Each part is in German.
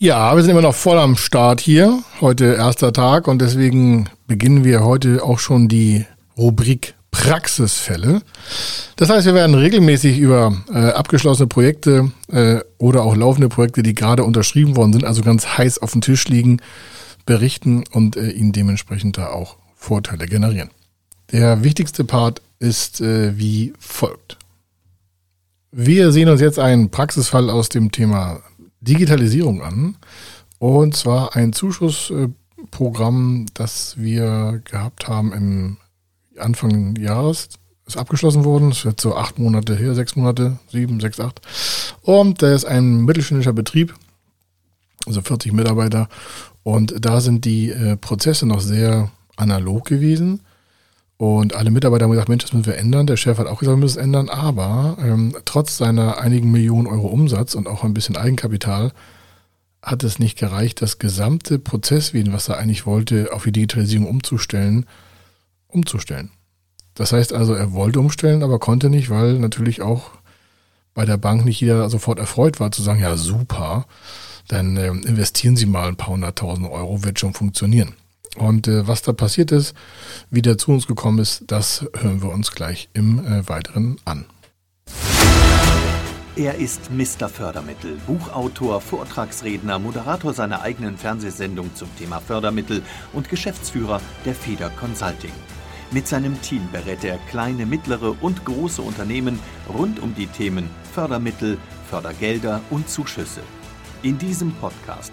Ja, wir sind immer noch voll am Start hier. Heute erster Tag und deswegen beginnen wir heute auch schon die Rubrik Praxisfälle. Das heißt, wir werden regelmäßig über äh, abgeschlossene Projekte äh, oder auch laufende Projekte, die gerade unterschrieben worden sind, also ganz heiß auf dem Tisch liegen, berichten und äh, ihnen dementsprechend da auch Vorteile generieren. Der wichtigste Part ist äh, wie folgt. Wir sehen uns jetzt einen Praxisfall aus dem Thema Digitalisierung an. Und zwar ein Zuschussprogramm, das wir gehabt haben im Anfang des Jahres. Ist abgeschlossen worden. Es wird so acht Monate her, sechs Monate, sieben, sechs, acht. Und der ist ein mittelständischer Betrieb, also 40 Mitarbeiter. Und da sind die äh, Prozesse noch sehr analog gewesen. Und alle Mitarbeiter haben gesagt, Mensch, das müssen wir ändern. Der Chef hat auch gesagt, wir müssen es ändern. Aber ähm, trotz seiner einigen Millionen Euro Umsatz und auch ein bisschen Eigenkapital hat es nicht gereicht, das gesamte Prozesswesen, was er eigentlich wollte, auf die Digitalisierung umzustellen, umzustellen. Das heißt also, er wollte umstellen, aber konnte nicht, weil natürlich auch bei der Bank nicht jeder sofort erfreut war zu sagen, ja super, dann äh, investieren Sie mal ein paar hunderttausend Euro, wird schon funktionieren. Und äh, was da passiert ist, wie der zu uns gekommen ist, das hören wir uns gleich im äh, Weiteren an. Er ist Mr. Fördermittel, Buchautor, Vortragsredner, Moderator seiner eigenen Fernsehsendung zum Thema Fördermittel und Geschäftsführer der Feder Consulting. Mit seinem Team berät er kleine, mittlere und große Unternehmen rund um die Themen Fördermittel, Fördergelder und Zuschüsse. In diesem Podcast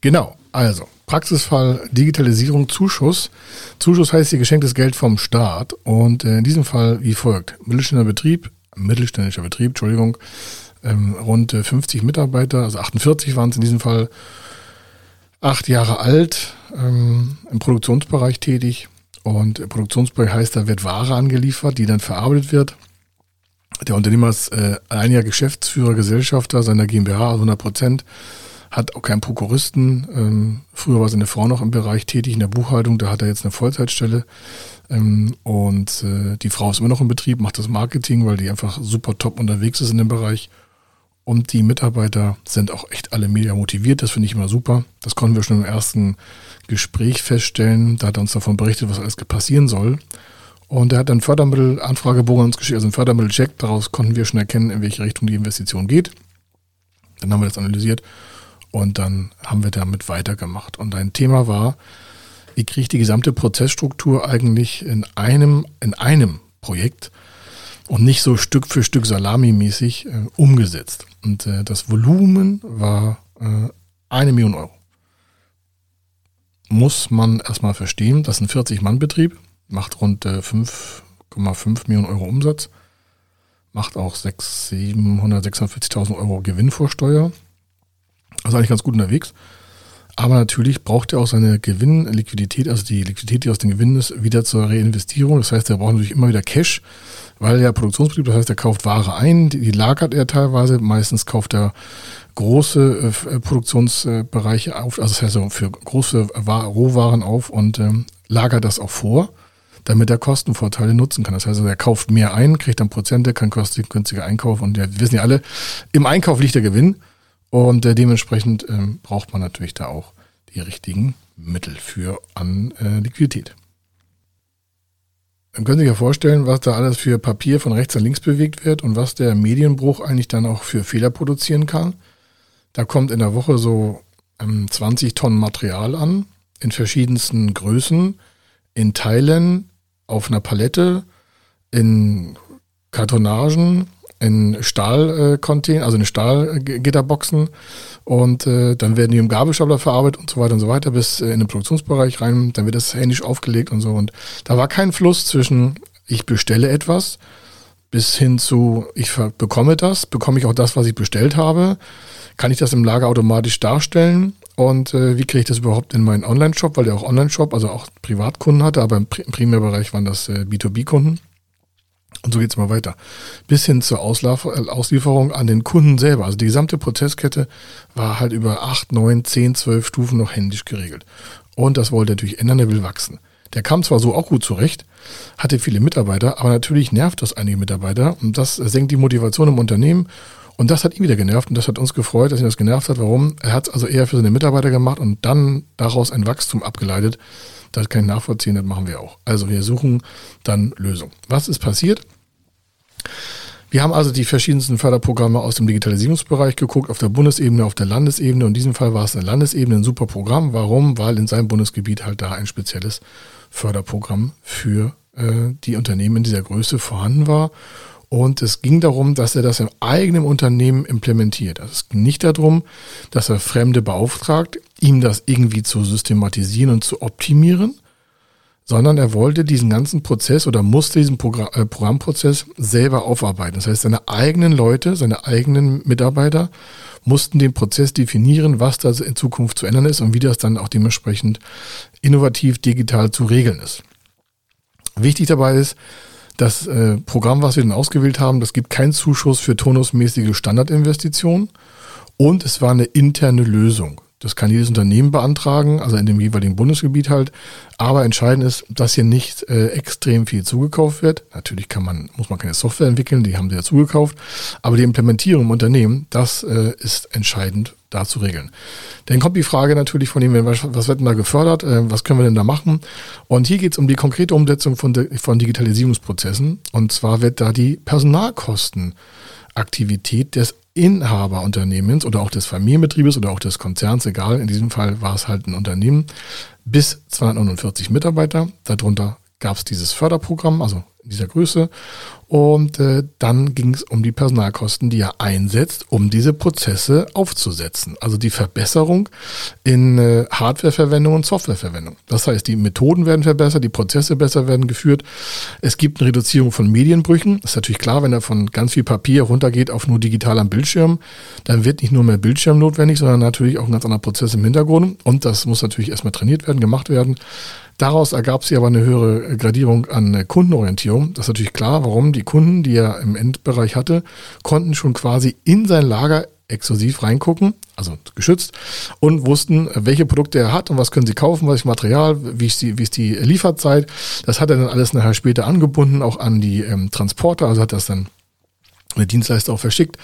Genau, also Praxisfall Digitalisierung Zuschuss. Zuschuss heißt hier geschenktes Geld vom Staat und äh, in diesem Fall wie folgt. Mittelständischer Betrieb, mittelständischer Betrieb, Entschuldigung, ähm, rund 50 Mitarbeiter, also 48 waren es in diesem Fall, acht Jahre alt, ähm, im Produktionsbereich tätig und im Produktionsbereich heißt, da wird Ware angeliefert, die dann verarbeitet wird. Der Unternehmer ist äh, einiger Geschäftsführer, Gesellschafter seiner GmbH, also 100 Prozent hat auch keinen Prokuristen. Ähm, früher war seine Frau noch im Bereich tätig, in der Buchhaltung, da hat er jetzt eine Vollzeitstelle. Ähm, und äh, die Frau ist immer noch im Betrieb, macht das Marketing, weil die einfach super top unterwegs ist in dem Bereich. Und die Mitarbeiter sind auch echt alle mega motiviert, das finde ich immer super. Das konnten wir schon im ersten Gespräch feststellen. Da hat er uns davon berichtet, was alles passieren soll. Und er hat dann Fördermittelanfragebogen uns geschickt, also einen Fördermittelcheck. Daraus konnten wir schon erkennen, in welche Richtung die Investition geht. Dann haben wir das analysiert und dann haben wir damit weitergemacht. Und ein Thema war, wie kriege ich die gesamte Prozessstruktur eigentlich in einem, in einem Projekt und nicht so Stück für Stück salamimäßig äh, umgesetzt. Und äh, das Volumen war äh, eine Million Euro. Muss man erstmal verstehen, das ist ein 40-Mann-Betrieb, macht rund äh, 5,5 Millionen Euro Umsatz, macht auch 600.000, Euro Gewinn vor Steuer also eigentlich ganz gut unterwegs. Aber natürlich braucht er auch seine Gewinnliquidität, also die Liquidität, die aus den Gewinnen ist, wieder zur Reinvestierung. Das heißt, er braucht natürlich immer wieder Cash, weil er Produktionsbetrieb, das heißt, er kauft Ware ein, die, lagert er teilweise. Meistens kauft er große äh, Produktionsbereiche auf, also das heißt für große Rohwaren auf und ähm, lagert das auch vor, damit er Kostenvorteile nutzen kann. Das heißt, er kauft mehr ein, kriegt dann Prozente, kann günstiger einkaufen und wir wissen ja alle, im Einkauf liegt der Gewinn. Und äh, dementsprechend ähm, braucht man natürlich da auch die richtigen Mittel für an äh, Liquidität. Dann können Sie sich ja vorstellen, was da alles für Papier von rechts nach links bewegt wird und was der Medienbruch eigentlich dann auch für Fehler produzieren kann. Da kommt in der Woche so ähm, 20 Tonnen Material an, in verschiedensten Größen, in Teilen, auf einer Palette, in Kartonagen, in Stahlcontainer, äh, also in Stahlgitterboxen und äh, dann werden die im Gabelstapler verarbeitet und so weiter und so weiter bis äh, in den Produktionsbereich rein, dann wird das händisch aufgelegt und so. Und da war kein Fluss zwischen ich bestelle etwas, bis hin zu, ich bekomme das, bekomme ich auch das, was ich bestellt habe, kann ich das im Lager automatisch darstellen? Und äh, wie kriege ich das überhaupt in meinen Online-Shop, weil der auch Online-Shop, also auch Privatkunden hatte, aber im, im Primärbereich waren das äh, B2B-Kunden. Und so geht es mal weiter. Bis hin zur Auslaf äh, Auslieferung an den Kunden selber. Also die gesamte Prozesskette war halt über acht, neun, zehn, zwölf Stufen noch händisch geregelt. Und das wollte er natürlich ändern, er will wachsen. Der kam zwar so auch gut zurecht, hatte viele Mitarbeiter, aber natürlich nervt das einige Mitarbeiter und das senkt die Motivation im Unternehmen. Und das hat ihn wieder genervt und das hat uns gefreut, dass ihn das genervt hat. Warum? Er hat es also eher für seine Mitarbeiter gemacht und dann daraus ein Wachstum abgeleitet. Das kann ich nachvollziehen, das machen wir auch. Also wir suchen dann Lösungen. Was ist passiert? Wir haben also die verschiedensten Förderprogramme aus dem Digitalisierungsbereich geguckt, auf der Bundesebene, auf der Landesebene. Und in diesem Fall war es eine Landesebene ein super Programm. Warum? Weil in seinem Bundesgebiet halt da ein spezielles Förderprogramm für äh, die Unternehmen in dieser Größe vorhanden war. Und es ging darum, dass er das im eigenen Unternehmen implementiert. Also es ging nicht darum, dass er Fremde beauftragt, ihm das irgendwie zu systematisieren und zu optimieren, sondern er wollte diesen ganzen Prozess oder musste diesen Programm, äh, Programmprozess selber aufarbeiten. Das heißt, seine eigenen Leute, seine eigenen Mitarbeiter mussten den Prozess definieren, was da in Zukunft zu ändern ist und wie das dann auch dementsprechend innovativ digital zu regeln ist. Wichtig dabei ist, das äh, Programm, was wir dann ausgewählt haben, das gibt keinen Zuschuss für turnusmäßige Standardinvestitionen und es war eine interne Lösung. Das kann jedes Unternehmen beantragen, also in dem jeweiligen Bundesgebiet halt. Aber entscheidend ist, dass hier nicht äh, extrem viel zugekauft wird. Natürlich kann man, muss man keine Software entwickeln, die haben sie ja zugekauft. Aber die Implementierung im Unternehmen, das äh, ist entscheidend da zu regeln. Dann kommt die Frage natürlich von was, was wird denn da gefördert? Äh, was können wir denn da machen? Und hier geht es um die konkrete Umsetzung von, von Digitalisierungsprozessen. Und zwar wird da die Personalkostenaktivität des Inhaberunternehmens oder auch des Familienbetriebes oder auch des Konzerns, egal, in diesem Fall war es halt ein Unternehmen, bis 249 Mitarbeiter. Darunter gab es dieses Förderprogramm, also in dieser Größe. Und äh, dann ging es um die Personalkosten, die er einsetzt, um diese Prozesse aufzusetzen. Also die Verbesserung in äh, Hardwareverwendung und Softwareverwendung. Das heißt, die Methoden werden verbessert, die Prozesse besser werden geführt. Es gibt eine Reduzierung von Medienbrüchen. Das ist natürlich klar, wenn er von ganz viel Papier runtergeht auf nur digital am Bildschirm, dann wird nicht nur mehr Bildschirm notwendig, sondern natürlich auch ein ganz anderer Prozess im Hintergrund. Und das muss natürlich erstmal trainiert werden, gemacht werden. Daraus ergab sich aber eine höhere Gradierung an Kundenorientierung. Das ist natürlich klar, warum die Kunden, die er im Endbereich hatte, konnten schon quasi in sein Lager exklusiv reingucken, also geschützt, und wussten, welche Produkte er hat und was können sie kaufen, was ist Material, wie ist die, wie ist die Lieferzeit. Das hat er dann alles nachher später angebunden, auch an die ähm, Transporter, also hat das dann Dienstleister auch verschickt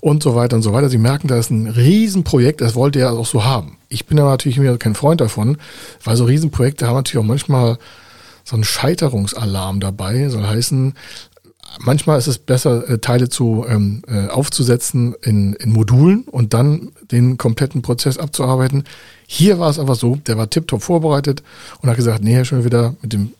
und so weiter und so weiter. Sie merken, da ist ein Riesenprojekt, das wollte er auch so haben. Ich bin aber natürlich immer kein Freund davon, weil so Riesenprojekte haben natürlich auch manchmal so einen Scheiterungsalarm dabei. Soll heißen, manchmal ist es besser, äh, Teile zu ähm, äh, aufzusetzen in, in Modulen und dann den kompletten Prozess abzuarbeiten. Hier war es aber so, der war tiptop vorbereitet und hat gesagt, nee, schon wieder mit dem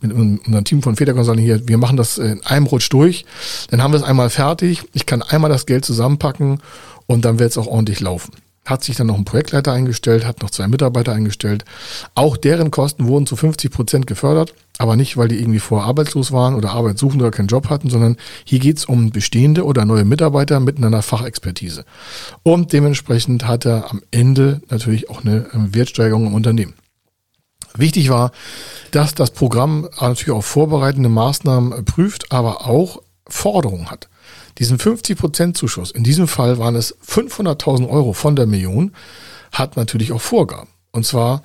mit unserem Team von Feder Consulting hier, wir machen das in einem Rutsch durch. Dann haben wir es einmal fertig. Ich kann einmal das Geld zusammenpacken und dann wird es auch ordentlich laufen hat sich dann noch ein Projektleiter eingestellt, hat noch zwei Mitarbeiter eingestellt. Auch deren Kosten wurden zu 50 Prozent gefördert, aber nicht, weil die irgendwie vorher arbeitslos waren oder arbeitssuchend oder keinen Job hatten, sondern hier geht es um bestehende oder neue Mitarbeiter mit einer Fachexpertise. Und dementsprechend hat er am Ende natürlich auch eine ähm, Wertsteigerung im Unternehmen. Wichtig war, dass das Programm natürlich auch vorbereitende Maßnahmen prüft, aber auch Forderungen hat. Diesen 50% Zuschuss, in diesem Fall waren es 500.000 Euro von der Million, hat natürlich auch Vorgaben. Und zwar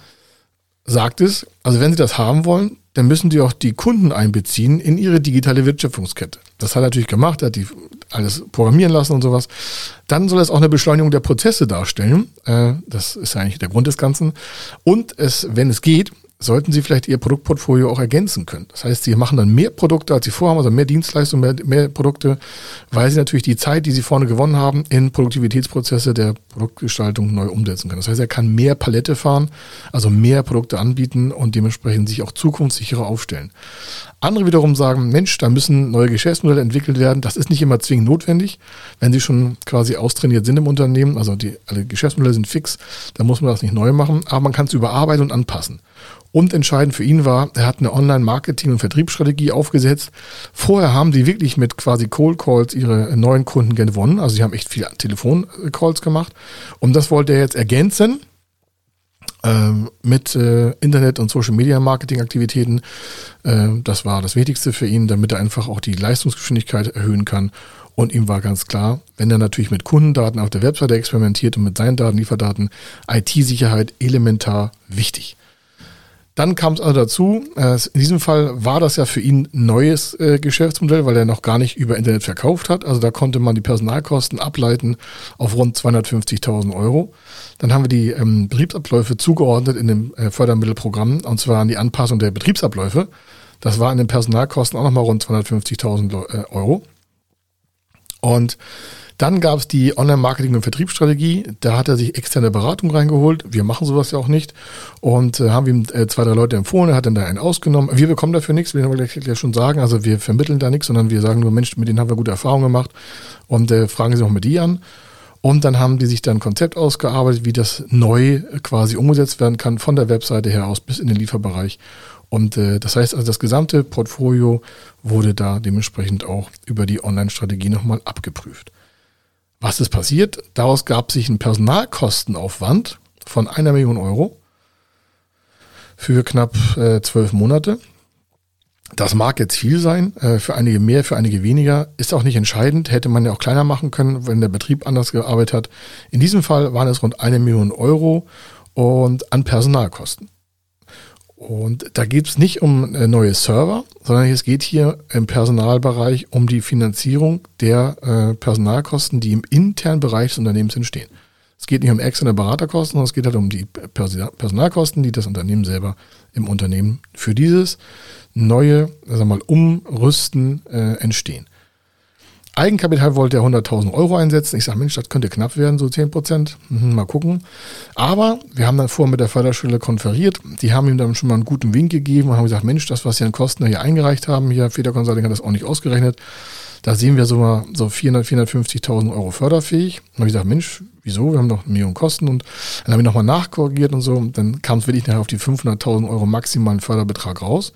sagt es, also wenn Sie das haben wollen, dann müssen Sie auch die Kunden einbeziehen in Ihre digitale Wertschöpfungskette. Das hat er natürlich gemacht, er hat die alles programmieren lassen und sowas. Dann soll es auch eine Beschleunigung der Prozesse darstellen. Äh, das ist eigentlich der Grund des Ganzen. Und es, wenn es geht, sollten Sie vielleicht Ihr Produktportfolio auch ergänzen können. Das heißt, Sie machen dann mehr Produkte, als Sie vorhaben, also mehr Dienstleistungen, mehr, mehr Produkte, weil Sie natürlich die Zeit, die Sie vorne gewonnen haben, in Produktivitätsprozesse der Produktgestaltung neu umsetzen können. Das heißt, er kann mehr Palette fahren, also mehr Produkte anbieten und dementsprechend sich auch zukunftssicherer aufstellen. Andere wiederum sagen, Mensch, da müssen neue Geschäftsmodelle entwickelt werden. Das ist nicht immer zwingend notwendig. Wenn sie schon quasi austrainiert sind im Unternehmen, also die, alle Geschäftsmodelle sind fix, dann muss man das nicht neu machen, aber man kann es überarbeiten und anpassen. Und entscheidend für ihn war, er hat eine Online-Marketing- und Vertriebsstrategie aufgesetzt. Vorher haben die wirklich mit quasi Cold Calls ihre neuen Kunden gewonnen. Also sie haben echt viele Telefoncalls gemacht. Und das wollte er jetzt ergänzen ähm, mit äh, Internet- und Social-Media-Marketing-Aktivitäten. Äh, das war das Wichtigste für ihn, damit er einfach auch die Leistungsgeschwindigkeit erhöhen kann. Und ihm war ganz klar, wenn er natürlich mit Kundendaten auf der Webseite experimentiert und mit seinen Daten, Lieferdaten, IT-Sicherheit elementar wichtig. Dann kam es also dazu, äh, in diesem Fall war das ja für ihn ein neues äh, Geschäftsmodell, weil er noch gar nicht über Internet verkauft hat. Also da konnte man die Personalkosten ableiten auf rund 250.000 Euro. Dann haben wir die ähm, Betriebsabläufe zugeordnet in dem äh, Fördermittelprogramm, und zwar an die Anpassung der Betriebsabläufe. Das war in den Personalkosten auch nochmal rund 250.000 Euro. Und dann gab es die Online-Marketing- und Vertriebsstrategie. Da hat er sich externe Beratung reingeholt. Wir machen sowas ja auch nicht. Und äh, haben ihm äh, zwei, drei Leute empfohlen. Er hat dann da einen ausgenommen. Wir bekommen dafür nichts, will ich ja schon sagen. Also wir vermitteln da nichts, sondern wir sagen nur, Mensch, mit denen haben wir gute Erfahrungen gemacht. Und äh, fragen sie auch mit die an. Und dann haben die sich dann ein Konzept ausgearbeitet, wie das neu quasi umgesetzt werden kann, von der Webseite her aus bis in den Lieferbereich. Und äh, das heißt also, das gesamte Portfolio wurde da dementsprechend auch über die Online-Strategie nochmal abgeprüft. Was ist passiert? Daraus gab sich ein Personalkostenaufwand von einer Million Euro für knapp äh, zwölf Monate. Das mag jetzt viel sein, äh, für einige mehr, für einige weniger, ist auch nicht entscheidend, hätte man ja auch kleiner machen können, wenn der Betrieb anders gearbeitet hat. In diesem Fall waren es rund eine Million Euro und an Personalkosten. Und da geht es nicht um äh, neue Server, sondern es geht hier im Personalbereich um die Finanzierung der äh, Personalkosten, die im internen Bereich des Unternehmens entstehen. Es geht nicht um externe Beraterkosten, sondern es geht halt um die Personalkosten, die das Unternehmen selber im Unternehmen für dieses neue, sagen wir mal, Umrüsten äh, entstehen. Eigenkapital wollte er 100.000 Euro einsetzen. Ich sage, Mensch, das könnte knapp werden, so 10 Prozent. Mhm, mal gucken. Aber wir haben dann vorher mit der Förderschule konferiert. Die haben ihm dann schon mal einen guten Wink gegeben und haben gesagt, Mensch, das, was Sie an Kosten hier eingereicht haben, hier Feder Consulting hat das auch nicht ausgerechnet. Da sehen wir so mal so 400, 450.000 Euro förderfähig. Dann habe ich gesagt, Mensch, wieso? Wir haben noch eine Million Kosten. Und dann habe ich nochmal nachkorrigiert und so. Und dann kam es wirklich nachher auf die 500.000 Euro maximalen Förderbetrag raus.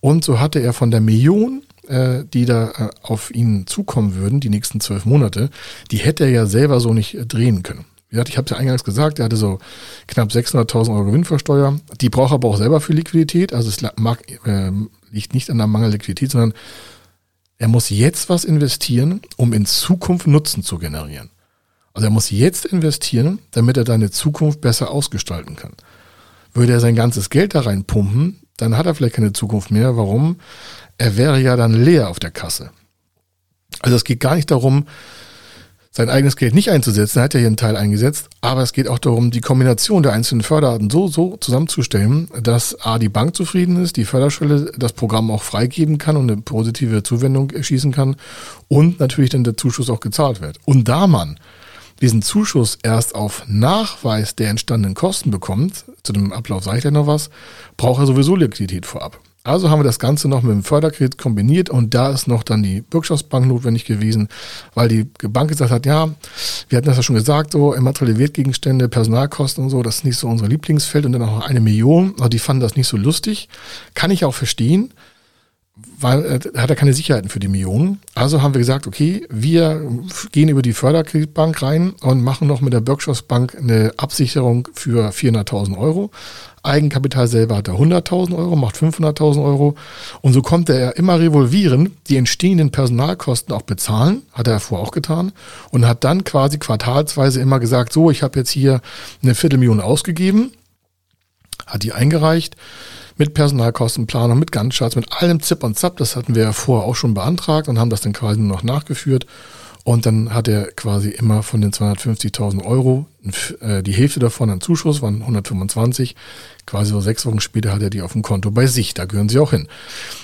Und so hatte er von der Million äh, die da äh, auf ihn zukommen würden, die nächsten zwölf Monate, die hätte er ja selber so nicht äh, drehen können. Wie gesagt, ich habe es ja eingangs gesagt, er hatte so knapp 600.000 Euro Gewinnversteuer. Die braucht er aber auch selber für Liquidität. Also es mag, äh, liegt nicht an der Mangel Liquidität, sondern er muss jetzt was investieren, um in Zukunft Nutzen zu generieren. Also er muss jetzt investieren, damit er deine Zukunft besser ausgestalten kann. Würde er sein ganzes Geld da reinpumpen, dann hat er vielleicht keine Zukunft mehr. Warum? er wäre ja dann leer auf der Kasse. Also es geht gar nicht darum, sein eigenes Geld nicht einzusetzen, er hat ja hier einen Teil eingesetzt, aber es geht auch darum, die Kombination der einzelnen Förderarten so, so zusammenzustellen, dass A, die Bank zufrieden ist, die Förderschwelle das Programm auch freigeben kann und eine positive Zuwendung erschießen kann und natürlich dann der Zuschuss auch gezahlt wird. Und da man diesen Zuschuss erst auf Nachweis der entstandenen Kosten bekommt, zu dem Ablauf sage ich gleich noch was, braucht er sowieso Liquidität vorab. Also haben wir das Ganze noch mit dem Förderkredit kombiniert und da ist noch dann die Bürgschaftsbank notwendig gewesen, weil die Bank gesagt hat, ja, wir hatten das ja schon gesagt, so immaterielle Wertgegenstände, Personalkosten und so, das ist nicht so unser Lieblingsfeld und dann auch eine Million, aber die fanden das nicht so lustig. Kann ich auch verstehen, weil äh, hat er keine Sicherheiten für die Millionen. Also haben wir gesagt, okay, wir gehen über die Förderkreditbank rein und machen noch mit der Bürgschaftsbank eine Absicherung für 400.000 Euro. Eigenkapital selber hat er 100.000 Euro, macht 500.000 Euro. Und so konnte er immer revolvieren, die entstehenden Personalkosten auch bezahlen, hat er vorher auch getan. Und hat dann quasi quartalsweise immer gesagt, so, ich habe jetzt hier eine Viertelmillion ausgegeben, hat die eingereicht mit Personalkostenplanung, mit Gantt-Charts, mit allem Zip und Zap. Das hatten wir ja vorher auch schon beantragt und haben das dann quasi nur noch nachgeführt. Und dann hat er quasi immer von den 250.000 Euro äh, die Hälfte davon an Zuschuss, waren 125. Quasi so sechs Wochen später hat er die auf dem Konto bei sich. Da gehören sie auch hin.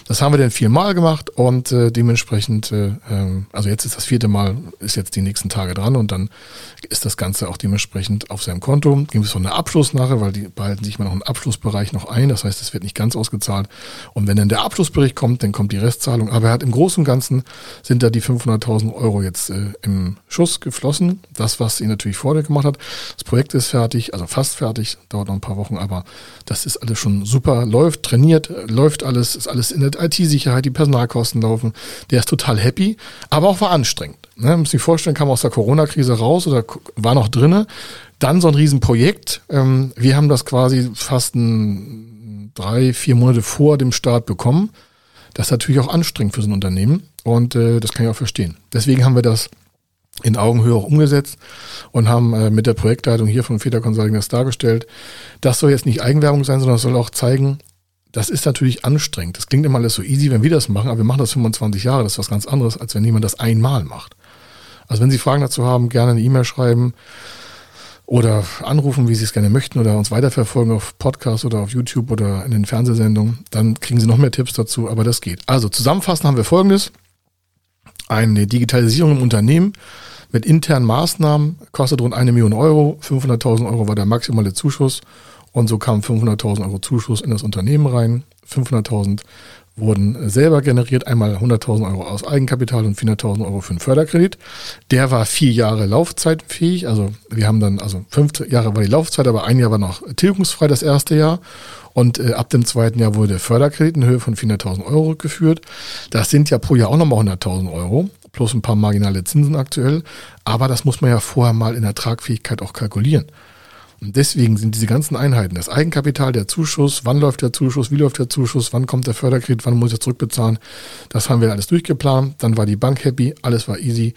Das haben wir dann viermal gemacht und äh, dementsprechend, äh, ähm, also jetzt ist das vierte Mal, ist jetzt die nächsten Tage dran und dann ist das Ganze auch dementsprechend auf seinem Konto. Gibt es noch eine Abschluss nachher, weil die behalten sich mal noch einen Abschlussbereich noch ein. Das heißt, es wird nicht ganz ausgezahlt. Und wenn dann der Abschlussbericht kommt, dann kommt die Restzahlung. Aber er hat im Großen und Ganzen sind da die 500.000 Euro jetzt äh, im Schuss geflossen. Das, was ihn natürlich vorher gemacht hat. Das Projekt ist fertig, also fast fertig, dauert noch ein paar Wochen, aber das ist alles schon super, läuft, trainiert, läuft alles, ist alles in der IT-Sicherheit, die Personalkosten laufen. Der ist total happy, aber auch war anstrengend. Ne? Muss sich vorstellen, kam aus der Corona-Krise raus oder war noch drinne. Dann so ein Riesenprojekt. Ähm, wir haben das quasi fast ein, drei, vier Monate vor dem Start bekommen. Das ist natürlich auch anstrengend für so ein Unternehmen und äh, das kann ich auch verstehen. Deswegen haben wir das in Augenhöhe auch umgesetzt und haben äh, mit der Projektleitung hier von Feder Consulting das dargestellt. Das soll jetzt nicht Eigenwerbung sein, sondern soll auch zeigen, das ist natürlich anstrengend. Das klingt immer alles so easy, wenn wir das machen, aber wir machen das 25 Jahre. Das ist was ganz anderes, als wenn jemand das einmal macht. Also wenn Sie Fragen dazu haben, gerne eine E-Mail schreiben oder anrufen, wie Sie es gerne möchten oder uns weiterverfolgen auf Podcast oder auf YouTube oder in den Fernsehsendungen. Dann kriegen Sie noch mehr Tipps dazu, aber das geht. Also zusammenfassend haben wir Folgendes. Eine Digitalisierung im Unternehmen mit internen Maßnahmen kostet rund eine Million Euro. 500.000 Euro war der maximale Zuschuss und so kamen 500.000 Euro Zuschuss in das Unternehmen rein. 500.000 wurden selber generiert, einmal 100.000 Euro aus Eigenkapital und 400.000 Euro für einen Förderkredit. Der war vier Jahre laufzeitfähig, also wir haben dann, also fünf Jahre war die Laufzeit, aber ein Jahr war noch tilgungsfrei das erste Jahr. Und äh, ab dem zweiten Jahr wurde der Förderkredit in Höhe von 400.000 Euro rückgeführt. Das sind ja pro Jahr auch nochmal 100.000 Euro, plus ein paar marginale Zinsen aktuell. Aber das muss man ja vorher mal in der Tragfähigkeit auch kalkulieren. Und deswegen sind diese ganzen Einheiten, das Eigenkapital, der Zuschuss, wann läuft der Zuschuss, wie läuft der Zuschuss, wann kommt der Förderkredit, wann muss ich zurückbezahlen, das haben wir alles durchgeplant. Dann war die Bank happy, alles war easy.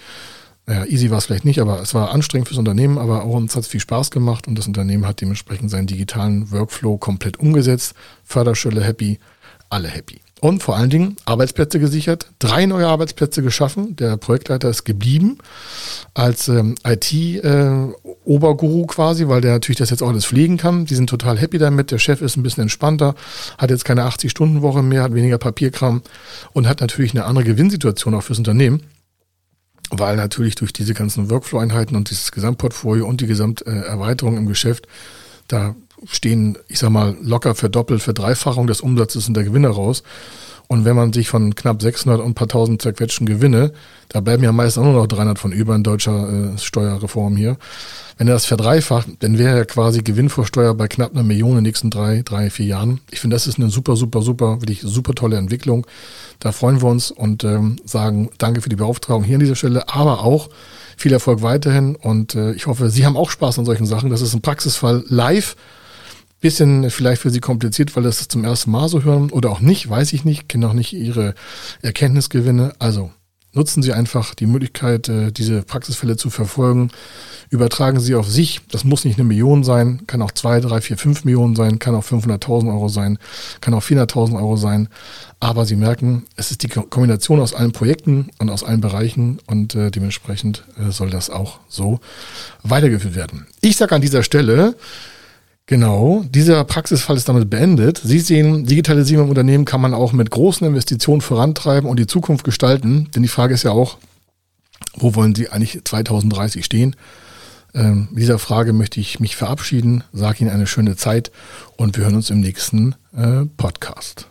Naja, easy war es vielleicht nicht, aber es war anstrengend fürs Unternehmen, aber auch uns hat es viel Spaß gemacht und das Unternehmen hat dementsprechend seinen digitalen Workflow komplett umgesetzt. Förderschule happy, alle happy. Und vor allen Dingen Arbeitsplätze gesichert, drei neue Arbeitsplätze geschaffen. Der Projektleiter ist geblieben als ähm, IT-Oberguru äh, quasi, weil der natürlich das jetzt auch alles pflegen kann. Die sind total happy damit. Der Chef ist ein bisschen entspannter, hat jetzt keine 80-Stunden-Woche mehr, hat weniger Papierkram und hat natürlich eine andere Gewinnsituation auch fürs Unternehmen weil natürlich durch diese ganzen Workflow-Einheiten und dieses Gesamtportfolio und die Gesamterweiterung im Geschäft, da stehen, ich sag mal, locker verdoppelt, verdreifachung des Umsatzes und der Gewinne raus. Und wenn man sich von knapp 600 und ein paar tausend zerquetschten Gewinne, da bleiben ja meist auch nur noch 300 von über in deutscher äh, Steuerreform hier. Wenn er das verdreifacht, dann wäre er quasi Gewinn vor Steuer bei knapp einer Million in den nächsten drei, drei, vier Jahren. Ich finde, das ist eine super, super, super, wirklich super tolle Entwicklung. Da freuen wir uns und ähm, sagen Danke für die Beauftragung hier an dieser Stelle, aber auch viel Erfolg weiterhin und äh, ich hoffe, Sie haben auch Spaß an solchen Sachen. Das ist ein Praxisfall live Bisschen vielleicht für Sie kompliziert, weil das, das zum ersten Mal so hören oder auch nicht, weiß ich nicht, kenne auch nicht Ihre Erkenntnisgewinne. Also nutzen Sie einfach die Möglichkeit, äh, diese Praxisfälle zu verfolgen. Übertragen Sie auf sich. Das muss nicht eine Million sein, kann auch zwei, drei, vier, fünf Millionen sein, kann auch 500.000 Euro sein, kann auch 400.000 Euro sein. Aber Sie merken, es ist die Kombination aus allen Projekten und aus allen Bereichen und äh, dementsprechend äh, soll das auch so weitergeführt werden. Ich sage an dieser Stelle, Genau, dieser Praxisfall ist damit beendet. Sie sehen, Digitalisierung im Unternehmen kann man auch mit großen Investitionen vorantreiben und die Zukunft gestalten. Denn die Frage ist ja auch, wo wollen Sie eigentlich 2030 stehen? Ähm, dieser Frage möchte ich mich verabschieden, sage Ihnen eine schöne Zeit und wir hören uns im nächsten äh, Podcast.